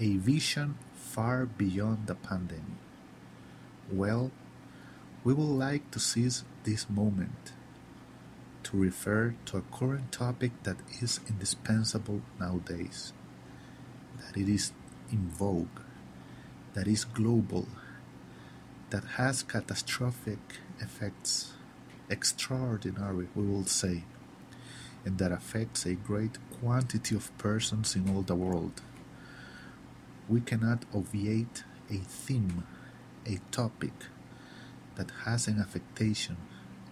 a vision far beyond the pandemic. Well, we would like to seize this moment to refer to a current topic that is indispensable nowadays, that it is in vogue, that is global, that has catastrophic effects, extraordinary, we will say, and that affects a great quantity of persons in all the world. We cannot obviate a theme, a topic that has an affectation,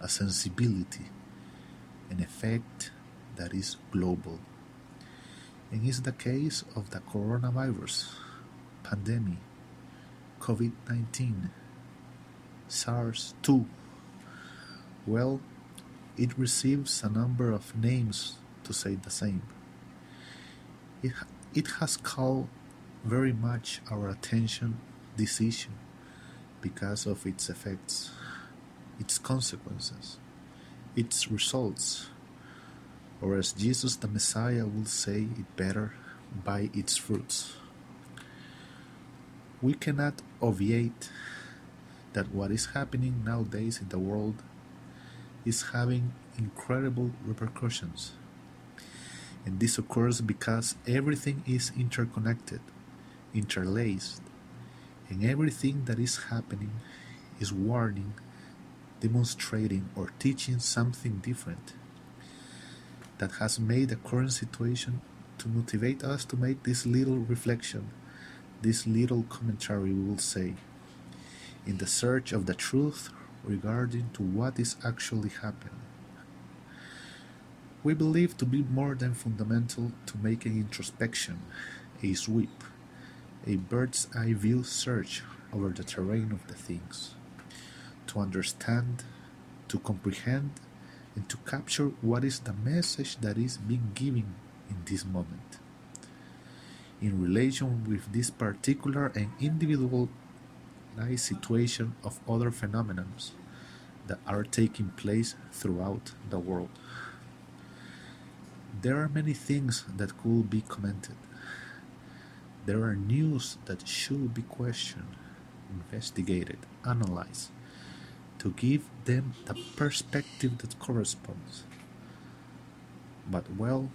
a sensibility, an effect that is global. And it's the case of the coronavirus pandemic, COVID 19, SARS 2. Well, it receives a number of names to say the same. It, it has called very much our attention this issue because of its effects, its consequences its results, or as Jesus the Messiah will say it better, by its fruits. We cannot obviate that what is happening nowadays in the world is having incredible repercussions. And this occurs because everything is interconnected, interlaced, and everything that is happening is warning demonstrating or teaching something different that has made the current situation to motivate us to make this little reflection, this little commentary, we will say, in the search of the truth regarding to what is actually happening. We believe to be more than fundamental to make an introspection, a sweep, a bird's eye view search over the terrain of the things to understand, to comprehend, and to capture what is the message that is being given in this moment. In relation with this particular and individual situation of other phenomena that are taking place throughout the world. There are many things that could be commented. There are news that should be questioned, investigated, analyzed, to give them the perspective that corresponds. But well,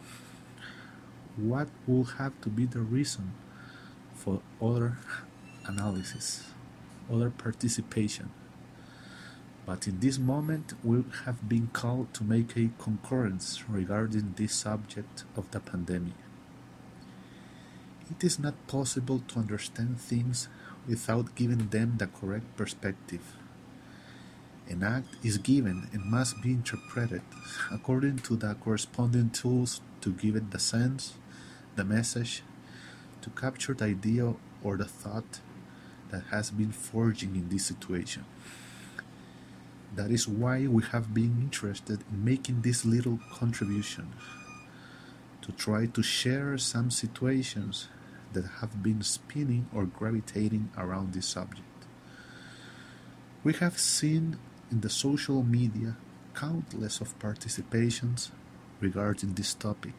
what will have to be the reason for other analysis, other participation? But in this moment, we have been called to make a concurrence regarding this subject of the pandemic. It is not possible to understand things without giving them the correct perspective an act is given and must be interpreted according to the corresponding tools to give it the sense, the message, to capture the idea or the thought that has been forging in this situation. That is why we have been interested in making this little contribution to try to share some situations that have been spinning or gravitating around this subject. We have seen in the social media countless of participations regarding this topic.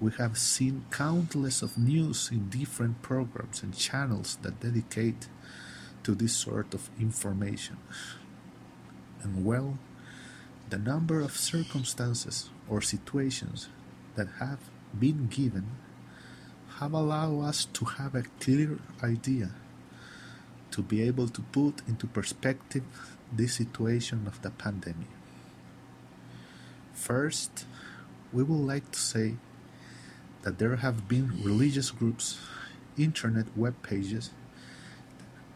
We have seen countless of news in different programs and channels that dedicate to this sort of information. And well, the number of circumstances or situations that have been given have allowed us to have a clear idea to be able to put into perspective this situation of the pandemic. First, we would like to say that there have been religious groups, internet web pages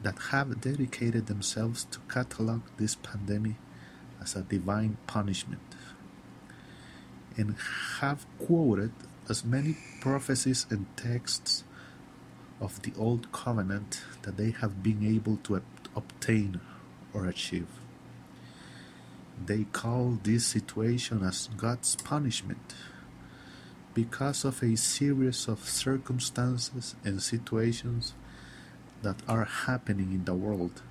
that have dedicated themselves to catalog this pandemic as a divine punishment and have quoted as many prophecies and texts of the old covenant that they have been able to obtain or achieve. They call this situation as God's punishment because of a series of circumstances and situations that are happening in the world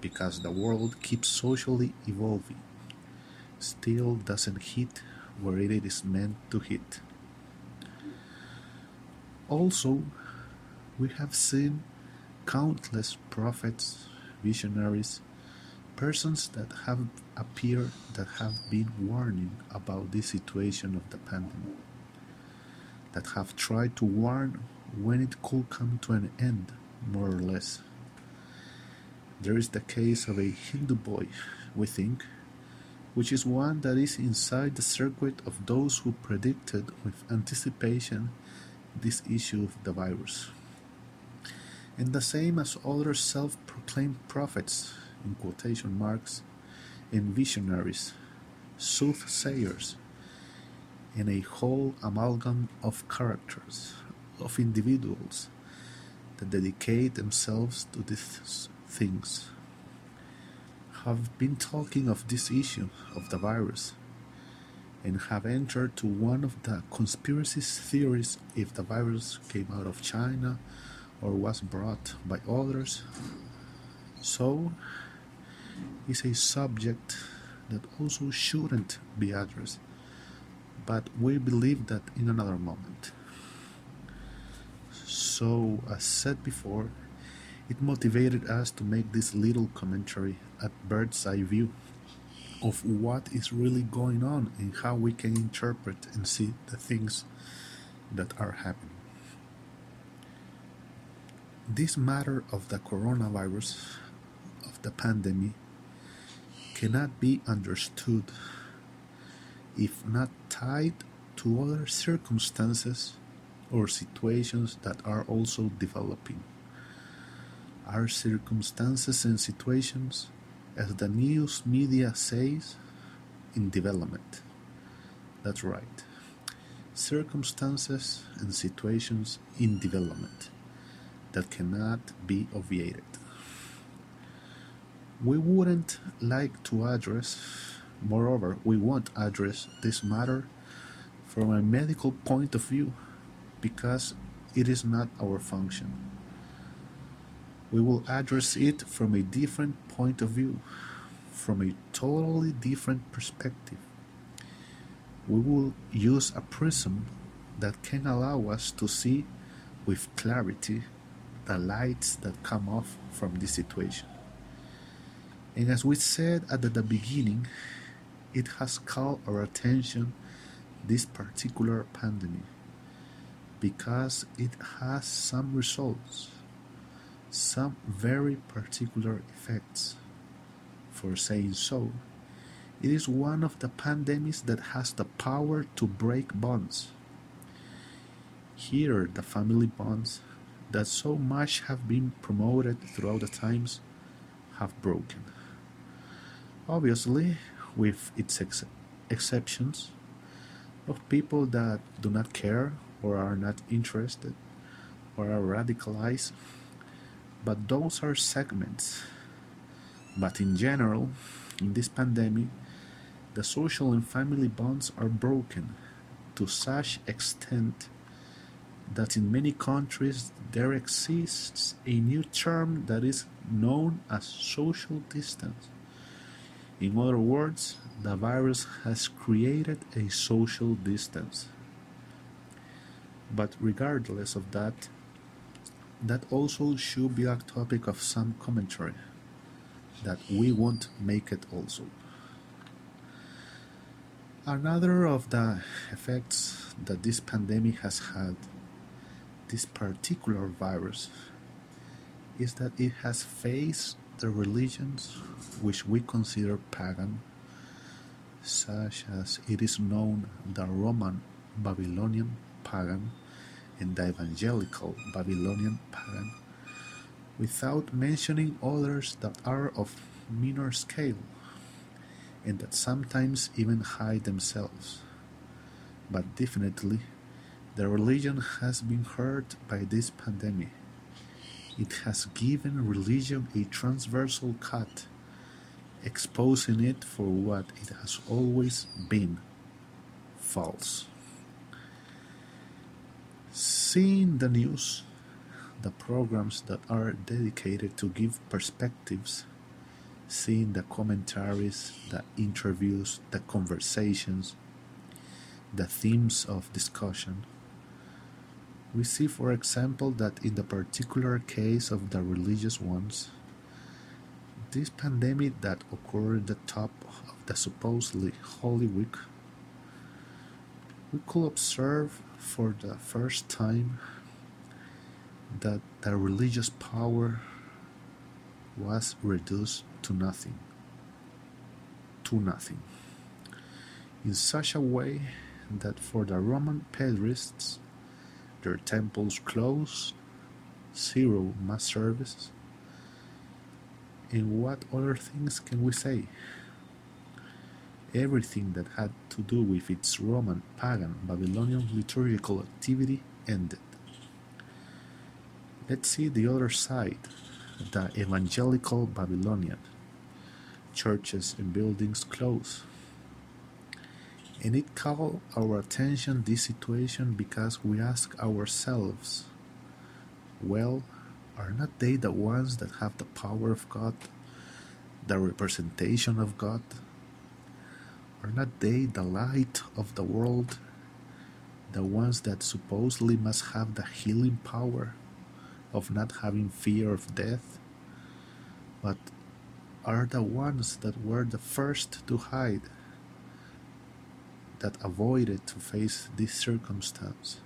because the world keeps socially evolving still doesn't hit where it is meant to hit also We have seen countless prophets, visionaries, persons that have appeared that have been warning about this situation of the pandemic, that have tried to warn when it could come to an end, more or less. There is the case of a Hindu boy, we think, which is one that is inside the circuit of those who predicted with anticipation this issue of the virus. And the same as other self proclaimed prophets, in quotation marks, and visionaries, soothsayers, and a whole amalgam of characters, of individuals that dedicate themselves to these things have been talking of this issue of the virus and have entered to one of the conspiracy theories if the virus came out of China or was brought by others. So, it's a subject that also shouldn't be addressed, but we believe that in another moment. So, as said before, it motivated us to make this little commentary at bird's eye view of what is really going on and how we can interpret and see the things that are happening. This matter of the coronavirus, of the pandemic, cannot be understood if not tied to other circumstances or situations that are also developing. Are circumstances and situations, as the news media says, in development. That's right. Circumstances and situations in development that cannot be obviated. We wouldn't like to address, moreover, we won't address this matter from a medical point of view because it is not our function. We will address it from a different point of view, from a totally different perspective. We will use a prism that can allow us to see with clarity the lights that come off from this situation. And as we said at the beginning, it has called our attention this particular pandemic because it has some results, some very particular effects. For saying so, it is one of the pandemics that has the power to break bonds. Here, the family bonds that so much have been promoted throughout the times have broken. Obviously, with its ex- exceptions of people that do not care or are not interested or are radicalized, but those are segments. But in general, in this pandemic, the social and family bonds are broken to such extent that in many countries there exists a new term that is known as social distance. In other words, the virus has created a social distance. But regardless of that, that also should be a topic of some commentary that we won't make it also. Another of the effects that this pandemic has had, this particular virus, is that it has faced the religions which we consider pagan, such as it is known the Roman Babylonian pagan and the evangelical Babylonian pagan, without mentioning others that are of minor scale and that sometimes even hide themselves. But definitely, the religion has been hurt by this pandemic. It has given religion a transversal cut, exposing it for what it has always been false. Seeing the news, the programs that are dedicated to give perspectives, seeing the commentaries, the interviews, the conversations, the themes of discussion, We see, for example, that in the particular case of the religious ones, this pandemic that occurred at the top of the supposedly Holy Week, we could observe for the first time that the religious power was reduced to nothing. To nothing. In such a way that for the Roman pedrists, their temples closed, zero mass service, and what other things can we say? Everything that had to do with its Roman, pagan, Babylonian liturgical activity ended. Let's see the other side, the evangelical Babylonian. Churches and buildings closed. And it called our attention this situation because we ask ourselves, well, are not they the ones that have the power of God, the representation of God? Are not they the light of the world, the ones that supposedly must have the healing power of not having fear of death, but are the ones that were the first to hide, that avoided to face this circumstance,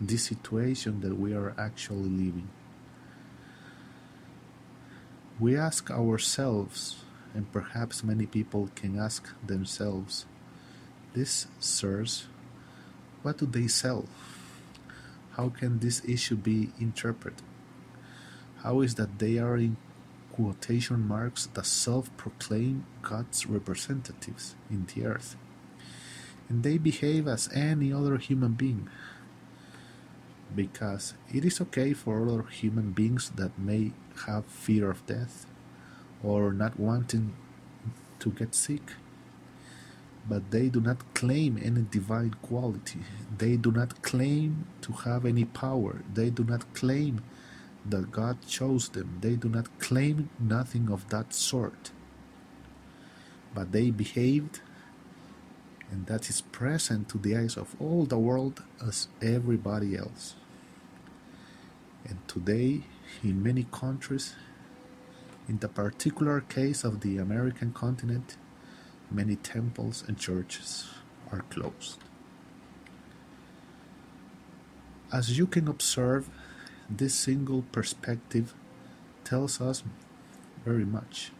this situation that we are actually living? We ask ourselves, and perhaps many people can ask themselves, these sirs, what do they sell? How can this issue be interpreted? How is that they are in quotation marks the self-proclaimed God's representatives in the earth? And they behave as any other human being because it is okay for other human beings that may have fear of death or not wanting to get sick. But they do not claim any divine quality. They do not claim to have any power. They do not claim that God chose them. They do not claim nothing of that sort. But they behaved, and that is present to the eyes of all the world as everybody else. And today, in many countries, in the particular case of the American continent, many temples and churches are closed. As you can observe, this single perspective tells us very much.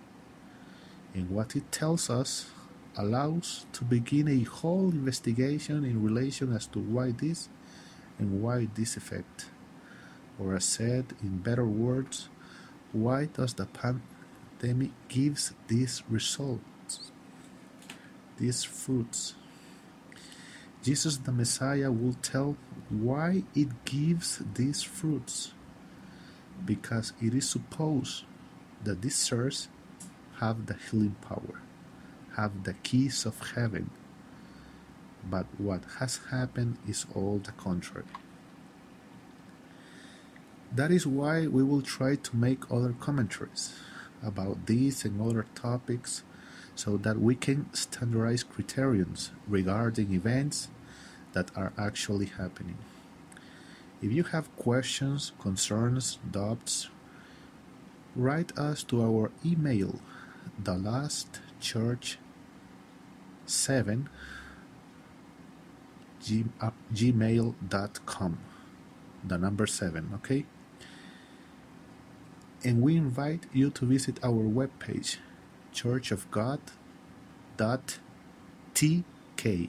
And what it tells us allows to begin a whole investigation in relation as to why this and why this effect or as said in better words, why does the pandemic gives these results, these fruits? Jesus the Messiah will tell why it gives these fruits. Because it is supposed that these sirs have the healing power, have the keys of heaven. But what has happened is all the contrary. That is why we will try to make other commentaries about these and other topics so that we can standardize criterions regarding events that are actually happening. If you have questions, concerns, doubts, write us to our email, the last church 7 gmail.com the number 7 okay and we invite you to visit our webpage churchofgod.tk.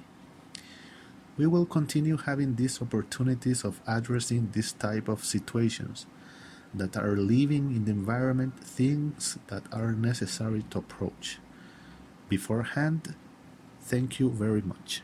We will continue having these opportunities of addressing this type of situations that are living in the environment things that are necessary to approach. Beforehand, thank you very much.